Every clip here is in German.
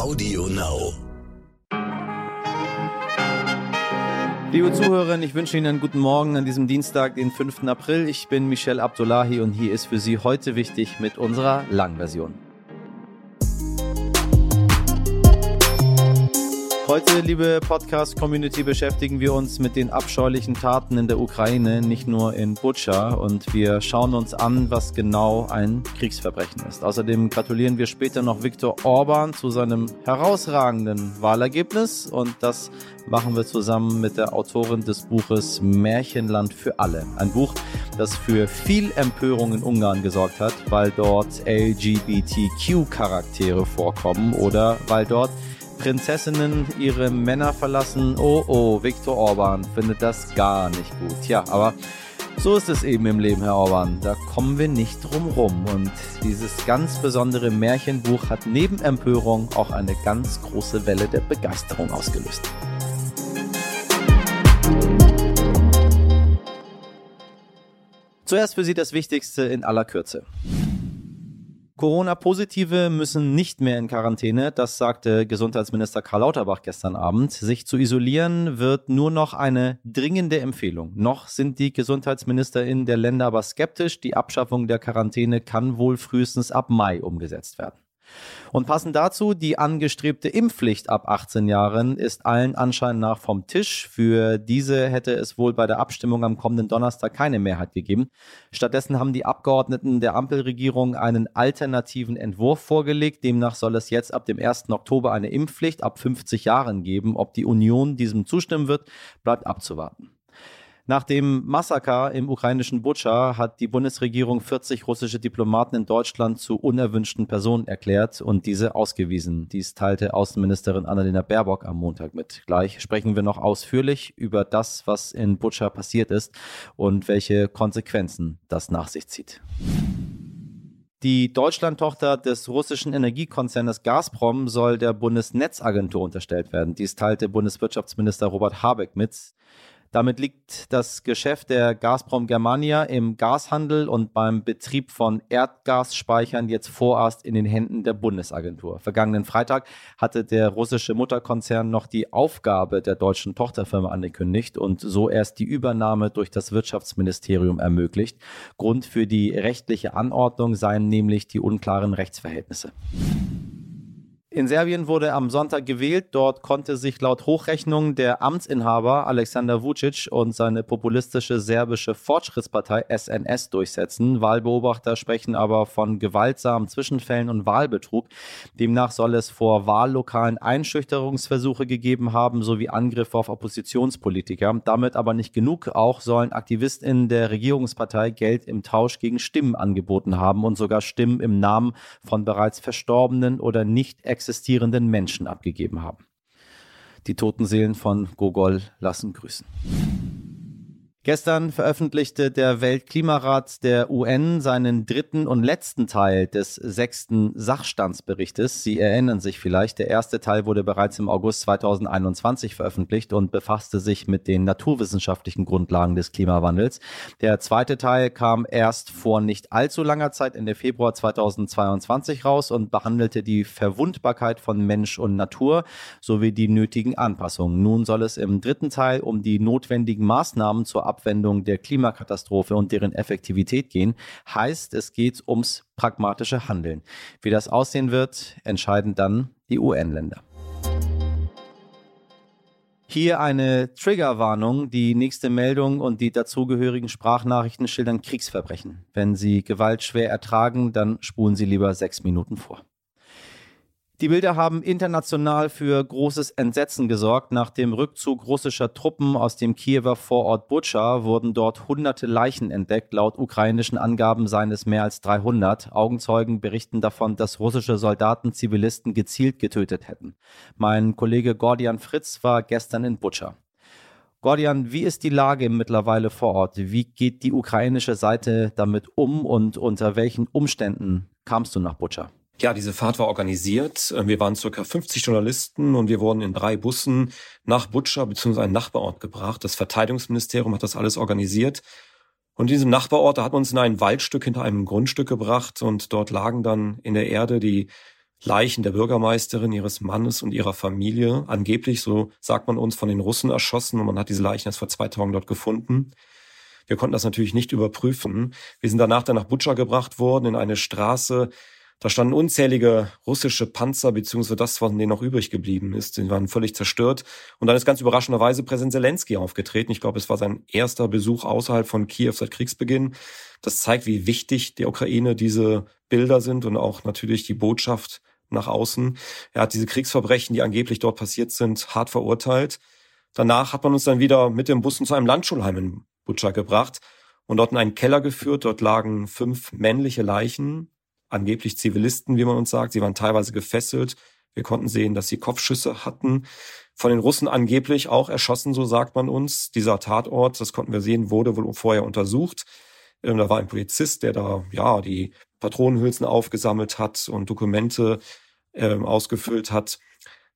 Audio Now. Liebe Zuhörerinnen, ich wünsche Ihnen einen guten Morgen an diesem Dienstag, den 5. April. Ich bin Michel Abdullahi und hier ist für Sie heute wichtig mit unserer Langversion. Heute, liebe Podcast-Community, beschäftigen wir uns mit den abscheulichen Taten in der Ukraine, nicht nur in Butscha. Und wir schauen uns an, was genau ein Kriegsverbrechen ist. Außerdem gratulieren wir später noch Viktor Orban zu seinem herausragenden Wahlergebnis. Und das machen wir zusammen mit der Autorin des Buches Märchenland für alle. Ein Buch, das für viel Empörung in Ungarn gesorgt hat, weil dort LGBTQ-Charaktere vorkommen oder weil dort Prinzessinnen ihre Männer verlassen. Oh oh, Viktor Orban findet das gar nicht gut. Ja, aber so ist es eben im Leben, Herr Orban. Da kommen wir nicht drum rum. Und dieses ganz besondere Märchenbuch hat neben Empörung auch eine ganz große Welle der Begeisterung ausgelöst. Zuerst für Sie das Wichtigste in aller Kürze. Corona-Positive müssen nicht mehr in Quarantäne, das sagte Gesundheitsminister Karl Lauterbach gestern Abend. Sich zu isolieren wird nur noch eine dringende Empfehlung. Noch sind die GesundheitsministerInnen der Länder aber skeptisch. Die Abschaffung der Quarantäne kann wohl frühestens ab Mai umgesetzt werden. Und passend dazu, die angestrebte Impfpflicht ab 18 Jahren ist allen Anschein nach vom Tisch. Für diese hätte es wohl bei der Abstimmung am kommenden Donnerstag keine Mehrheit gegeben. Stattdessen haben die Abgeordneten der Ampelregierung einen alternativen Entwurf vorgelegt. Demnach soll es jetzt ab dem 1. Oktober eine Impfpflicht ab 50 Jahren geben. Ob die Union diesem zustimmen wird, bleibt abzuwarten. Nach dem Massaker im ukrainischen Butscha hat die Bundesregierung 40 russische Diplomaten in Deutschland zu unerwünschten Personen erklärt und diese ausgewiesen. Dies teilte Außenministerin Annalena Baerbock am Montag mit. Gleich sprechen wir noch ausführlich über das, was in Butscha passiert ist und welche Konsequenzen das nach sich zieht. Die Deutschlandtochter des russischen Energiekonzernes Gazprom soll der Bundesnetzagentur unterstellt werden. Dies teilte Bundeswirtschaftsminister Robert Habeck mit. Damit liegt das Geschäft der Gazprom Germania im Gashandel und beim Betrieb von Erdgasspeichern jetzt vorerst in den Händen der Bundesagentur. Vergangenen Freitag hatte der russische Mutterkonzern noch die Aufgabe der deutschen Tochterfirma angekündigt und so erst die Übernahme durch das Wirtschaftsministerium ermöglicht. Grund für die rechtliche Anordnung seien nämlich die unklaren Rechtsverhältnisse. In Serbien wurde am Sonntag gewählt. Dort konnte sich laut Hochrechnung der Amtsinhaber Alexander Vucic und seine populistische serbische Fortschrittspartei SNS durchsetzen. Wahlbeobachter sprechen aber von gewaltsamen Zwischenfällen und Wahlbetrug. Demnach soll es vor Wahllokalen Einschüchterungsversuche gegeben haben sowie Angriffe auf Oppositionspolitiker. Damit aber nicht genug. Auch sollen AktivistInnen der Regierungspartei Geld im Tausch gegen Stimmen angeboten haben und sogar Stimmen im Namen von bereits verstorbenen oder nicht existierenden Menschen abgegeben haben. Die toten Seelen von Gogol lassen grüßen. Gestern veröffentlichte der Weltklimarat der UN seinen dritten und letzten Teil des sechsten Sachstandsberichtes. Sie erinnern sich vielleicht, der erste Teil wurde bereits im August 2021 veröffentlicht und befasste sich mit den naturwissenschaftlichen Grundlagen des Klimawandels. Der zweite Teil kam erst vor nicht allzu langer Zeit Ende Februar 2022 raus und behandelte die Verwundbarkeit von Mensch und Natur sowie die nötigen Anpassungen. Nun soll es im dritten Teil um die notwendigen Maßnahmen zur Abwendung der Klimakatastrophe und deren Effektivität gehen, heißt, es geht ums pragmatische Handeln. Wie das aussehen wird, entscheiden dann die UN-Länder. Hier eine Triggerwarnung. Die nächste Meldung und die dazugehörigen Sprachnachrichten schildern Kriegsverbrechen. Wenn Sie Gewalt schwer ertragen, dann spulen Sie lieber sechs Minuten vor. Die Bilder haben international für großes Entsetzen gesorgt. Nach dem Rückzug russischer Truppen aus dem Kiewer Vorort Butscha wurden dort hunderte Leichen entdeckt. Laut ukrainischen Angaben seien es mehr als 300. Augenzeugen berichten davon, dass russische Soldaten Zivilisten gezielt getötet hätten. Mein Kollege Gordian Fritz war gestern in Butscha. Gordian, wie ist die Lage mittlerweile vor Ort? Wie geht die ukrainische Seite damit um und unter welchen Umständen kamst du nach Butscha? Ja, diese Fahrt war organisiert. Wir waren circa 50 Journalisten und wir wurden in drei Bussen nach Butscha bzw. einen Nachbarort gebracht. Das Verteidigungsministerium hat das alles organisiert. Und in diesem Nachbarort, da hat man uns in ein Waldstück hinter einem Grundstück gebracht und dort lagen dann in der Erde die Leichen der Bürgermeisterin, ihres Mannes und ihrer Familie, angeblich, so sagt man uns, von den Russen erschossen und man hat diese Leichen erst vor zwei Tagen dort gefunden. Wir konnten das natürlich nicht überprüfen. Wir sind danach dann nach Butscha gebracht worden, in eine Straße, da standen unzählige russische Panzer, beziehungsweise das, von denen noch übrig geblieben ist. Die waren völlig zerstört. Und dann ist ganz überraschenderweise Präsident Zelensky aufgetreten. Ich glaube, es war sein erster Besuch außerhalb von Kiew seit Kriegsbeginn. Das zeigt, wie wichtig der Ukraine diese Bilder sind und auch natürlich die Botschaft nach außen. Er hat diese Kriegsverbrechen, die angeblich dort passiert sind, hart verurteilt. Danach hat man uns dann wieder mit dem Bussen zu einem Landschulheim in Butscha gebracht und dort in einen Keller geführt. Dort lagen fünf männliche Leichen, angeblich Zivilisten, wie man uns sagt. Sie waren teilweise gefesselt. Wir konnten sehen, dass sie Kopfschüsse hatten. Von den Russen angeblich auch erschossen, so sagt man uns. Dieser Tatort, das konnten wir sehen, wurde wohl vorher untersucht. Da war ein Polizist, der da ja die Patronenhülsen aufgesammelt hat und Dokumente ähm, ausgefüllt hat.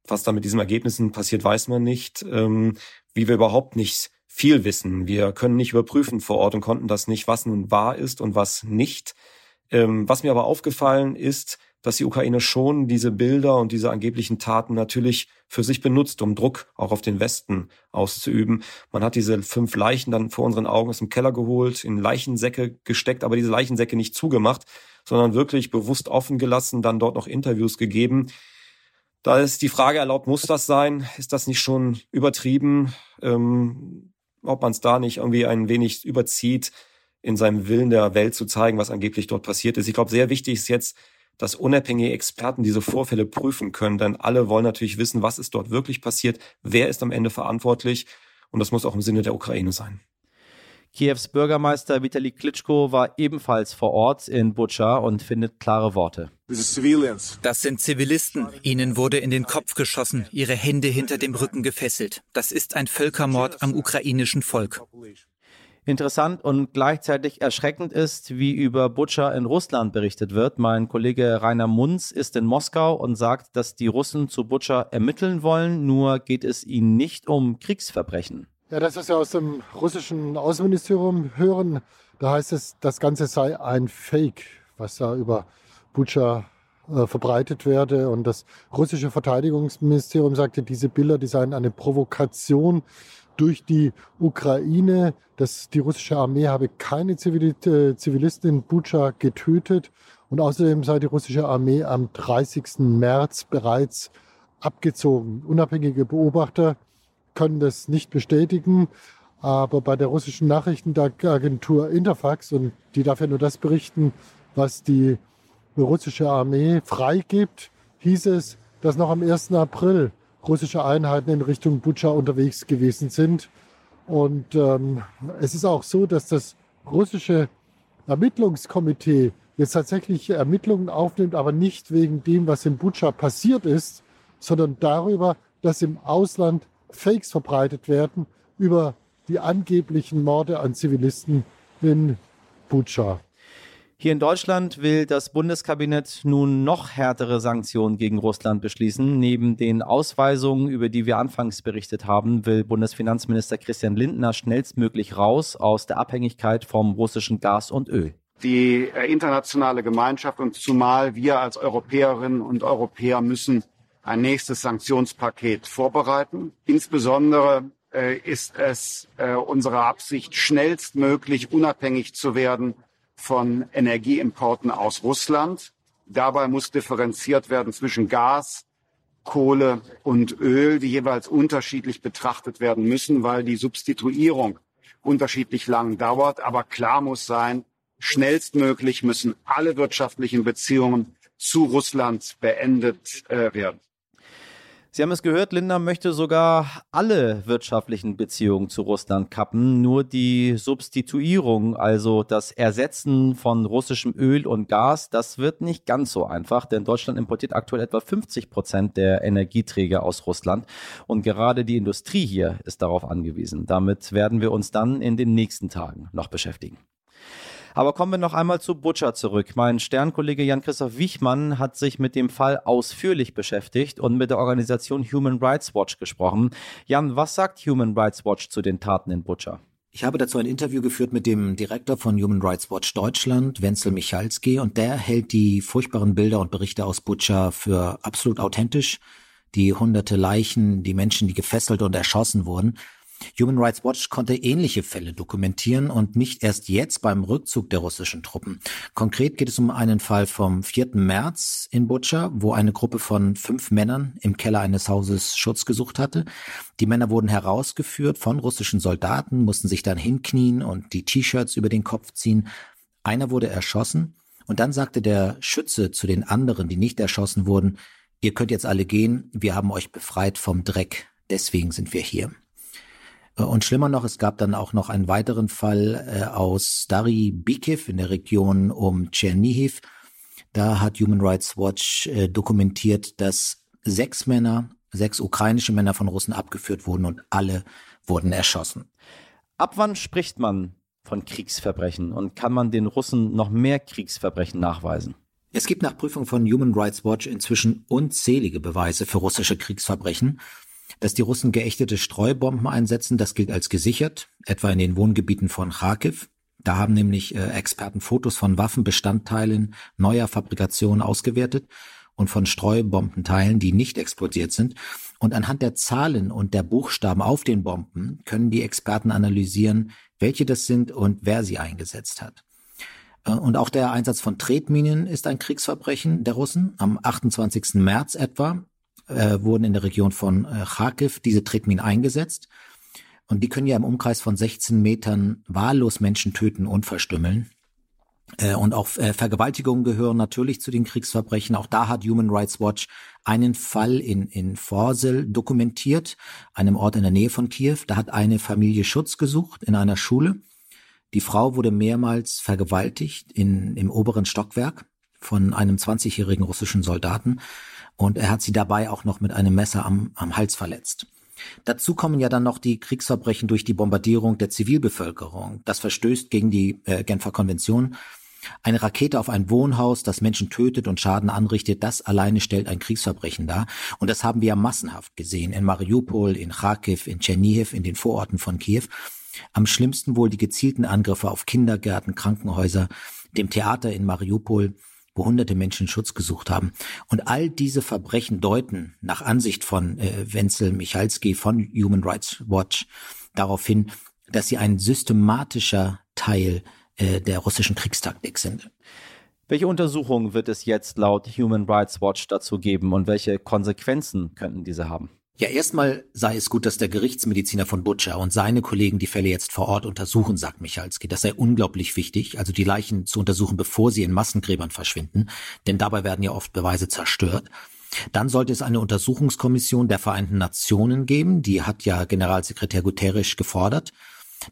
Was da mit diesen Ergebnissen passiert, weiß man nicht. Ähm, wie wir überhaupt nicht viel wissen. Wir können nicht überprüfen vor Ort und konnten das nicht, was nun wahr ist und was nicht. Ähm, was mir aber aufgefallen ist, dass die Ukraine schon diese Bilder und diese angeblichen Taten natürlich für sich benutzt, um Druck auch auf den Westen auszuüben. Man hat diese fünf Leichen dann vor unseren Augen aus dem Keller geholt, in Leichensäcke gesteckt, aber diese Leichensäcke nicht zugemacht, sondern wirklich bewusst offen gelassen, dann dort noch Interviews gegeben. Da ist die Frage erlaubt, muss das sein? Ist das nicht schon übertrieben? Ähm, ob man es da nicht irgendwie ein wenig überzieht? In seinem Willen der Welt zu zeigen, was angeblich dort passiert ist. Ich glaube, sehr wichtig ist jetzt, dass unabhängige Experten diese Vorfälle prüfen können, denn alle wollen natürlich wissen, was ist dort wirklich passiert, wer ist am Ende verantwortlich und das muss auch im Sinne der Ukraine sein. Kiews Bürgermeister Vitali Klitschko war ebenfalls vor Ort in Butscha und findet klare Worte. Das sind Zivilisten. Ihnen wurde in den Kopf geschossen, ihre Hände hinter dem Rücken gefesselt. Das ist ein Völkermord am ukrainischen Volk. Interessant und gleichzeitig erschreckend ist, wie über Butcher in Russland berichtet wird. Mein Kollege Rainer Munz ist in Moskau und sagt, dass die Russen zu Butcher ermitteln wollen, nur geht es ihnen nicht um Kriegsverbrechen. Ja, das, was wir aus dem russischen Außenministerium hören, da heißt es, das Ganze sei ein Fake, was da über Butcher äh, verbreitet werde. Und das russische Verteidigungsministerium sagte, diese Bilder, die seien eine Provokation durch die Ukraine. Das, die russische Armee habe keine äh, Zivilisten in Bucha getötet. Und außerdem sei die russische Armee am 30. März bereits abgezogen. Unabhängige Beobachter können das nicht bestätigen. Aber bei der russischen Nachrichtenagentur Interfax, und die darf ja nur das berichten, was die russische Armee freigibt, hieß es, dass noch am 1. April russische Einheiten in Richtung Butscha unterwegs gewesen sind. Und ähm, es ist auch so, dass das russische Ermittlungskomitee jetzt tatsächlich Ermittlungen aufnimmt, aber nicht wegen dem, was in Butscha passiert ist, sondern darüber, dass im Ausland Fakes verbreitet werden über die angeblichen Morde an Zivilisten in Butscha. Hier in Deutschland will das Bundeskabinett nun noch härtere Sanktionen gegen Russland beschließen. Neben den Ausweisungen, über die wir anfangs berichtet haben, will Bundesfinanzminister Christian Lindner schnellstmöglich raus aus der Abhängigkeit vom russischen Gas und Öl. Die äh, internationale Gemeinschaft und zumal wir als Europäerinnen und Europäer müssen ein nächstes Sanktionspaket vorbereiten. Insbesondere äh, ist es äh, unsere Absicht, schnellstmöglich unabhängig zu werden von Energieimporten aus Russland. Dabei muss differenziert werden zwischen Gas, Kohle und Öl, die jeweils unterschiedlich betrachtet werden müssen, weil die Substituierung unterschiedlich lang dauert. Aber klar muss sein, schnellstmöglich müssen alle wirtschaftlichen Beziehungen zu Russland beendet äh, werden. Sie haben es gehört, Linda möchte sogar alle wirtschaftlichen Beziehungen zu Russland kappen. Nur die Substituierung, also das Ersetzen von russischem Öl und Gas, das wird nicht ganz so einfach, denn Deutschland importiert aktuell etwa 50 Prozent der Energieträger aus Russland. Und gerade die Industrie hier ist darauf angewiesen. Damit werden wir uns dann in den nächsten Tagen noch beschäftigen. Aber kommen wir noch einmal zu Butcher zurück. Mein Sternkollege Jan-Christoph Wichmann hat sich mit dem Fall ausführlich beschäftigt und mit der Organisation Human Rights Watch gesprochen. Jan, was sagt Human Rights Watch zu den Taten in Butcher? Ich habe dazu ein Interview geführt mit dem Direktor von Human Rights Watch Deutschland, Wenzel Michalski, und der hält die furchtbaren Bilder und Berichte aus Butscha für absolut authentisch. Die hunderte Leichen, die Menschen, die gefesselt und erschossen wurden. Human Rights Watch konnte ähnliche Fälle dokumentieren und nicht erst jetzt beim Rückzug der russischen Truppen. Konkret geht es um einen Fall vom 4. März in Butscha, wo eine Gruppe von fünf Männern im Keller eines Hauses Schutz gesucht hatte. Die Männer wurden herausgeführt von russischen Soldaten, mussten sich dann hinknien und die T-Shirts über den Kopf ziehen. Einer wurde erschossen und dann sagte der Schütze zu den anderen, die nicht erschossen wurden, ihr könnt jetzt alle gehen, wir haben euch befreit vom Dreck, deswegen sind wir hier. Äh, und schlimmer noch, es gab dann auch noch einen weiteren Fall äh, aus Stary Bikiv in der Region um Tschernihiv. Da hat Human Rights Watch äh, dokumentiert, dass sechs Männer, sechs ukrainische Männer von Russen abgeführt wurden und alle wurden erschossen. Ab wann spricht man von Kriegsverbrechen und kann man den Russen noch mehr Kriegsverbrechen nachweisen? Es gibt nach Prüfung von Human Rights Watch inzwischen unzählige Beweise für russische Kriegsverbrechen dass die Russen geächtete Streubomben einsetzen, das gilt als gesichert, etwa in den Wohngebieten von Kharkiv. Da haben nämlich äh, Experten Fotos von Waffenbestandteilen neuer Fabrikation ausgewertet und von Streubombenteilen, die nicht explodiert sind. Und anhand der Zahlen und der Buchstaben auf den Bomben können die Experten analysieren, welche das sind und wer sie eingesetzt hat. Äh, und auch der Einsatz von Tretminen ist ein Kriegsverbrechen der Russen. Am 28. März etwa äh, wurden in der Region von äh, Kharkiv diese Tretminen eingesetzt. Und die können ja im Umkreis von 16 Metern wahllos Menschen töten und verstümmeln. Äh, und auch äh, Vergewaltigungen gehören natürlich zu den Kriegsverbrechen. Auch da hat Human Rights Watch einen Fall in, in Forsel dokumentiert, einem Ort in der Nähe von Kiew. Da hat eine Familie Schutz gesucht in einer Schule. Die Frau wurde mehrmals vergewaltigt in, im oberen Stockwerk von einem 20-jährigen russischen Soldaten und er hat sie dabei auch noch mit einem Messer am, am Hals verletzt. Dazu kommen ja dann noch die Kriegsverbrechen durch die Bombardierung der Zivilbevölkerung. Das verstößt gegen die äh, Genfer Konvention. Eine Rakete auf ein Wohnhaus, das Menschen tötet und Schaden anrichtet, das alleine stellt ein Kriegsverbrechen dar. Und das haben wir ja massenhaft gesehen. In Mariupol, in Kharkiv, in Tschernihiv, in den Vororten von Kiew. Am schlimmsten wohl die gezielten Angriffe auf Kindergärten, Krankenhäuser, dem Theater in Mariupol wo hunderte Menschen Schutz gesucht haben. Und all diese Verbrechen deuten nach Ansicht von äh, Wenzel Michalski von Human Rights Watch darauf hin, dass sie ein systematischer Teil äh, der russischen Kriegstaktik sind. Welche Untersuchungen wird es jetzt laut Human Rights Watch dazu geben und welche Konsequenzen könnten diese haben? Ja, erstmal sei es gut, dass der Gerichtsmediziner von Butcher und seine Kollegen die Fälle jetzt vor Ort untersuchen, sagt Michalski. Das sei unglaublich wichtig, also die Leichen zu untersuchen, bevor sie in Massengräbern verschwinden, denn dabei werden ja oft Beweise zerstört. Dann sollte es eine Untersuchungskommission der Vereinten Nationen geben, die hat ja Generalsekretär Guterres gefordert,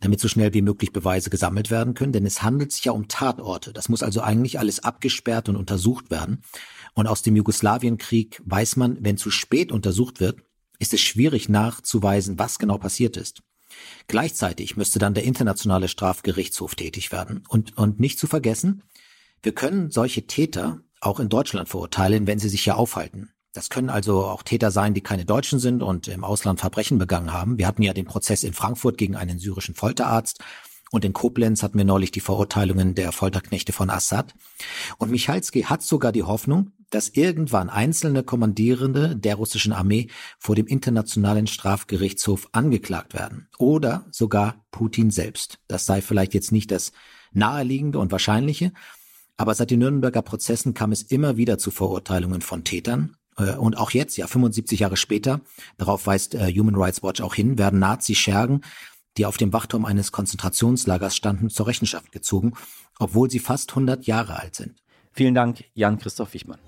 damit so schnell wie möglich Beweise gesammelt werden können, denn es handelt sich ja um Tatorte. Das muss also eigentlich alles abgesperrt und untersucht werden. Und aus dem Jugoslawienkrieg weiß man, wenn zu spät untersucht wird, ist es schwierig nachzuweisen, was genau passiert ist. Gleichzeitig müsste dann der internationale Strafgerichtshof tätig werden. Und, und nicht zu vergessen, wir können solche Täter auch in Deutschland verurteilen, wenn sie sich hier aufhalten. Das können also auch Täter sein, die keine Deutschen sind und im Ausland Verbrechen begangen haben. Wir hatten ja den Prozess in Frankfurt gegen einen syrischen Folterarzt und in Koblenz hatten wir neulich die Verurteilungen der Folterknechte von Assad. Und Michalski hat sogar die Hoffnung, dass irgendwann einzelne Kommandierende der russischen Armee vor dem Internationalen Strafgerichtshof angeklagt werden. Oder sogar Putin selbst. Das sei vielleicht jetzt nicht das naheliegende und wahrscheinliche, aber seit den Nürnberger Prozessen kam es immer wieder zu Verurteilungen von Tätern. Äh, und auch jetzt, ja 75 Jahre später, darauf weist äh, Human Rights Watch auch hin, werden Nazi-Schergen die auf dem Wachturm eines Konzentrationslagers standen, zur Rechenschaft gezogen, obwohl sie fast 100 Jahre alt sind. Vielen Dank, Jan-Christoph Wichmann.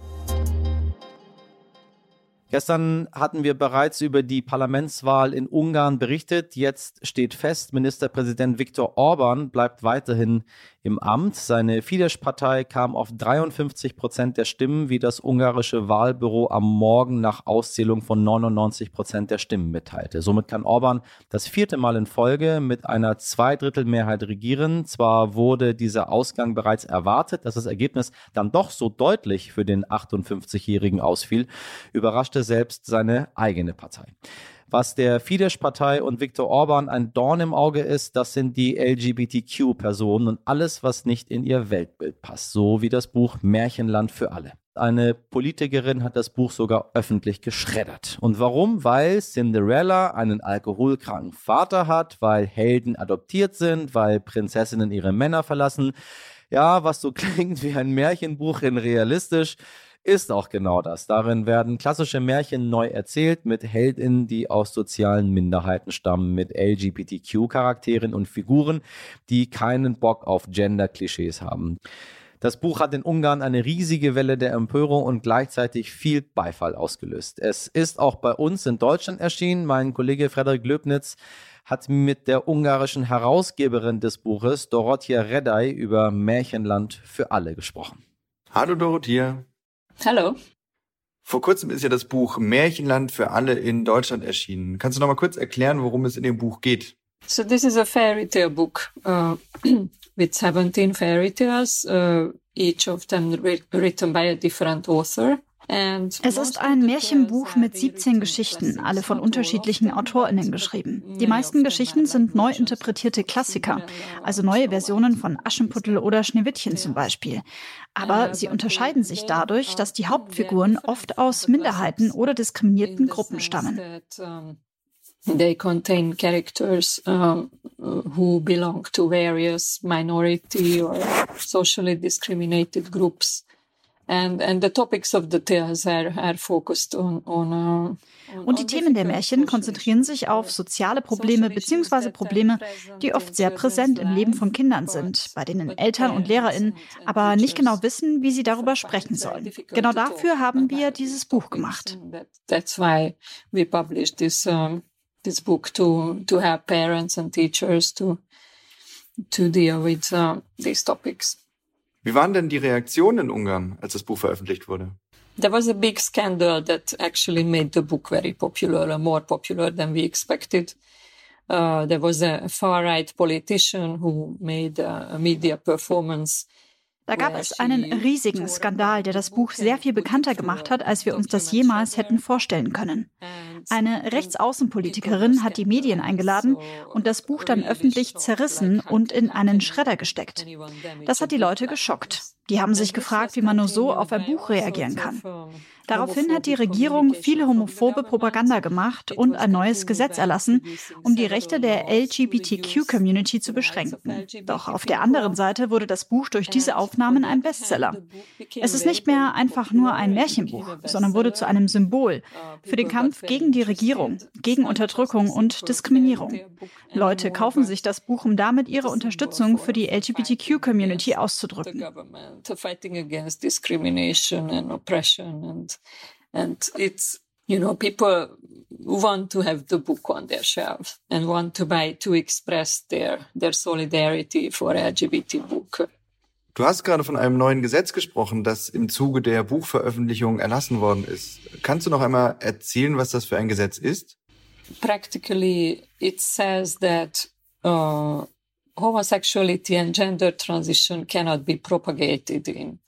Gestern hatten wir bereits über die Parlamentswahl in Ungarn berichtet. Jetzt steht fest, Ministerpräsident Viktor Orban bleibt weiterhin im Amt. Seine Fidesz-Partei kam auf 53 Prozent der Stimmen, wie das ungarische Wahlbüro am Morgen nach Auszählung von 99 Prozent der Stimmen mitteilte. Somit kann Orban das vierte Mal in Folge mit einer Zweidrittelmehrheit regieren. Zwar wurde dieser Ausgang bereits erwartet, dass das Ergebnis dann doch so deutlich für den 58-Jährigen ausfiel, überraschte selbst seine eigene Partei. Was der Fidesz-Partei und Viktor Orban ein Dorn im Auge ist, das sind die LGBTQ-Personen und alles, was nicht in ihr Weltbild passt. So wie das Buch Märchenland für alle. Eine Politikerin hat das Buch sogar öffentlich geschreddert. Und warum? Weil Cinderella einen alkoholkranken Vater hat, weil Helden adoptiert sind, weil Prinzessinnen ihre Männer verlassen. Ja, was so klingt wie ein Märchenbuch in realistisch, ist auch genau das. Darin werden klassische Märchen neu erzählt mit Heldinnen, die aus sozialen Minderheiten stammen, mit LGBTQ-Charakteren und Figuren, die keinen Bock auf Gender-Klischees haben. Das Buch hat in Ungarn eine riesige Welle der Empörung und gleichzeitig viel Beifall ausgelöst. Es ist auch bei uns in Deutschland erschienen. Mein Kollege Frederik Löbnitz hat mit der ungarischen Herausgeberin des Buches, Dorothea Redday, über Märchenland für alle gesprochen. Hallo Dorothea. Hallo. Vor kurzem ist ja das Buch Märchenland für alle in Deutschland erschienen. Kannst du noch mal kurz erklären, worum es in dem Buch geht? So this is a fairy tale book. Uh, with 17 fairy tales, uh, each of them written by a different author. Es ist ein Märchenbuch mit 17 Geschichten, alle von unterschiedlichen AutorInnen geschrieben. Die meisten Geschichten sind neu interpretierte Klassiker, also neue Versionen von Aschenputtel oder Schneewittchen zum Beispiel. Aber sie unterscheiden sich dadurch, dass die Hauptfiguren oft aus Minderheiten oder diskriminierten Gruppen stammen. They contain characters uh, who belong to various minority or socially discriminated groups. And, and the topics of the tales are, are focused on, on, uh, Und die Themen der Märchen konzentrieren sich auf soziale Probleme bzw. Probleme, die oft sehr präsent im Leben von Kindern sind, bei denen Eltern und LehrerInnen aber nicht genau wissen, wie sie darüber sprechen sollen. Genau dafür haben wir dieses Buch gemacht. That's why we published this um, this book to to help parents and teachers to to deal with uh, these topics. Wie waren denn die Reaktionen in Ungarn, als das Buch veröffentlicht wurde? There was a big scandal that actually made the book very popular, more popular than we expected. Uh, there was a far-right politician who made a media performance da gab es einen riesigen Skandal, der das Buch sehr viel bekannter gemacht hat, als wir uns das jemals hätten vorstellen können. Eine Rechtsaußenpolitikerin hat die Medien eingeladen und das Buch dann öffentlich zerrissen und in einen Schredder gesteckt. Das hat die Leute geschockt. Die haben sich gefragt, wie man nur so auf ein Buch reagieren kann. Daraufhin hat die Regierung viele homophobe Propaganda gemacht und ein neues Gesetz erlassen, um die Rechte der LGBTQ-Community zu beschränken. Doch auf der anderen Seite wurde das Buch durch diese Aufnahmen ein Bestseller. Es ist nicht mehr einfach nur ein Märchenbuch, sondern wurde zu einem Symbol für den Kampf gegen die Regierung, gegen Unterdrückung und Diskriminierung. Leute kaufen sich das Buch, um damit ihre Unterstützung für die LGBTQ-Community auszudrücken and it's you know people want to have the book on their shelf and want to buy to express their their solidarity for LGBT book. Du hast gerade von einem neuen Gesetz gesprochen, das im Zuge der Buchveröffentlichung erlassen worden ist. Kannst du noch einmal erzählen, was das für ein Gesetz ist? Practically, it says that uh, homosexuality and gender transition cannot be propagated in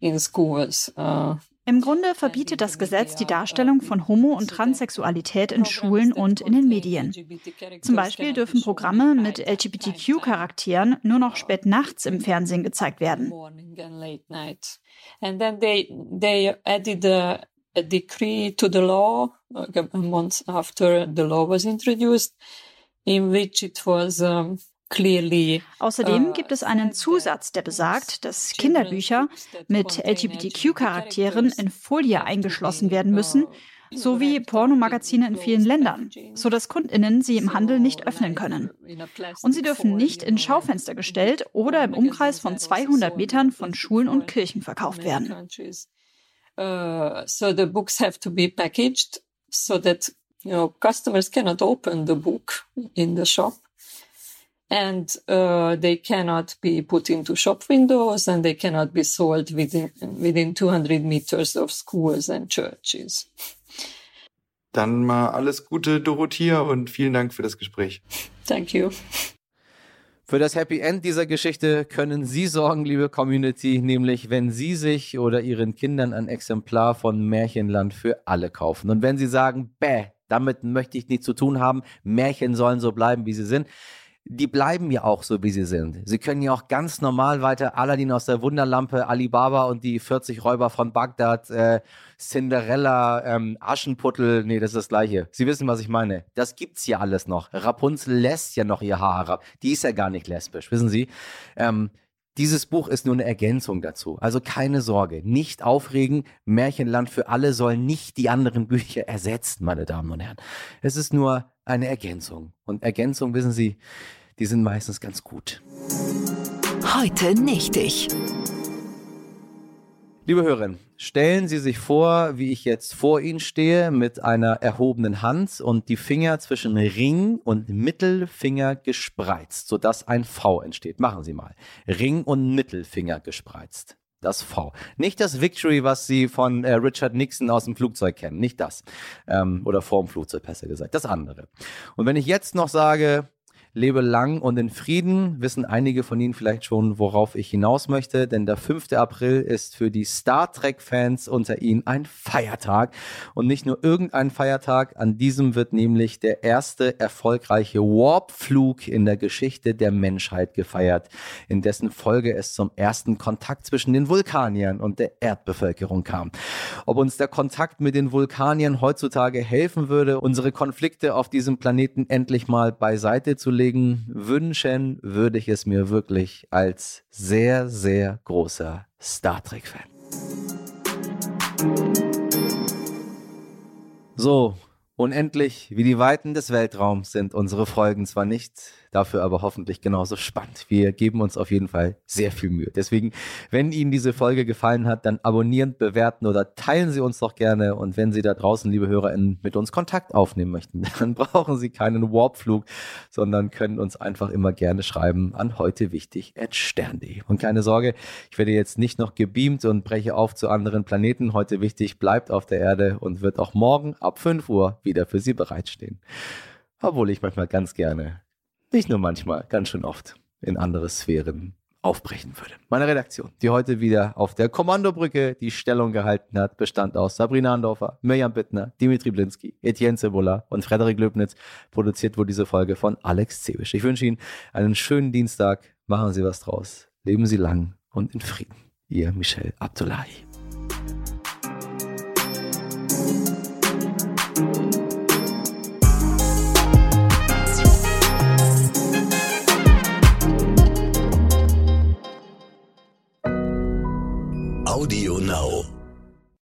in schools. Uh, im Grunde verbietet das Gesetz die Darstellung von Homo- und Transsexualität in Schulen und in den Medien. Zum Beispiel dürfen Programme mit LGBTQ-Charakteren nur noch spät nachts im Fernsehen gezeigt werden. And then they, they added a, decree to the law a month after the law was introduced, in which it was um, Außerdem uh, gibt es einen Zusatz, der besagt, dass Kinderbücher mit LGBTQ-Charakteren in Folie eingeschlossen werden müssen, sowie Pornomagazine in vielen Ländern, sodass Kundinnen sie im Handel nicht öffnen können. Und sie dürfen nicht in Schaufenster gestellt oder im Umkreis von 200 Metern von Schulen und Kirchen verkauft werden. Uh, so the books have to be packaged so that you know customers cannot open the book in the shop and uh, they cannot be put into shop windows and they cannot be sold within, within 200 meters of schools and churches. Dann mal alles Gute, Dorothea, und vielen Dank für das Gespräch. Thank you. Für das Happy End dieser Geschichte können Sie sorgen, liebe Community, nämlich wenn Sie sich oder Ihren Kindern ein Exemplar von Märchenland für alle kaufen. Und wenn Sie sagen, bäh, Damit möchte ich nichts zu tun haben. Märchen sollen so bleiben, wie sie sind die bleiben ja auch so, wie sie sind. Sie können ja auch ganz normal weiter Aladdin aus der Wunderlampe, Alibaba und die 40 Räuber von Bagdad, äh, Cinderella, ähm, Aschenputtel, nee, das ist das Gleiche. Sie wissen, was ich meine. Das gibt's ja alles noch. Rapunzel lässt ja noch ihr Haar herab. Die ist ja gar nicht lesbisch, wissen Sie? Ähm, dieses Buch ist nur eine Ergänzung dazu. Also keine Sorge, nicht aufregen. Märchenland für alle soll nicht die anderen Bücher ersetzen, meine Damen und Herren. Es ist nur eine Ergänzung. Und Ergänzung, wissen Sie, die sind meistens ganz gut. Heute nicht ich. Liebe Hörerinnen, stellen Sie sich vor, wie ich jetzt vor Ihnen stehe mit einer erhobenen Hand und die Finger zwischen Ring und Mittelfinger gespreizt, sodass ein V entsteht. Machen Sie mal. Ring und Mittelfinger gespreizt. Das V. Nicht das Victory, was Sie von äh, Richard Nixon aus dem Flugzeug kennen. Nicht das. Ähm, oder vorm Flugzeug, besser gesagt. Das andere. Und wenn ich jetzt noch sage, lebe lang und in Frieden, wissen einige von Ihnen vielleicht schon, worauf ich hinaus möchte, denn der 5. April ist für die Star Trek-Fans unter Ihnen ein Feiertag und nicht nur irgendein Feiertag, an diesem wird nämlich der erste erfolgreiche Warp-Flug in der Geschichte der Menschheit gefeiert, in dessen Folge es zum ersten Kontakt zwischen den Vulkaniern und der Erdbevölkerung kam. Ob uns der Kontakt mit den Vulkaniern heutzutage helfen würde, unsere Konflikte auf diesem Planeten endlich mal beiseite zu legen, loslegen, wünschen würde ich es mir wirklich als sehr, sehr großer Star Trek-Fan. So, unendlich wie die Weiten des Weltraums sind unsere Folgen zwar nicht, dafür aber hoffentlich genauso spannend. Wir geben uns auf jeden Fall sehr viel Mühe. Deswegen, wenn Ihnen diese Folge gefallen hat, dann abonnieren, bewerten oder teilen Sie uns doch gerne. Und wenn Sie da draußen, liebe HörerInnen, mit uns Kontakt aufnehmen möchten, dann brauchen Sie keinen Warpflug, sondern können uns einfach immer gerne schreiben an heute wichtig stern.de. Und keine Sorge, ich werde jetzt nicht noch gebeamt und breche auf zu anderen Planeten. Heute wichtig bleibt auf der Erde und wird auch morgen ab 5 Uhr wieder für Sie bereitstehen. Obwohl ich manchmal ganz gerne nicht nur manchmal, ganz schön oft in andere Sphären aufbrechen würde. Meine Redaktion, die heute wieder auf der Kommandobrücke die Stellung gehalten hat, bestand aus Sabrina Andorfer, Mirjam Bittner, Dimitri Blinski, Etienne Cebola und Frederik Löbnitz. Produziert wurde diese Folge von Alex Zewisch. Ich wünsche Ihnen einen schönen Dienstag. Machen Sie was draus. Leben Sie lang und in Frieden. Ihr Michel Abdullahi.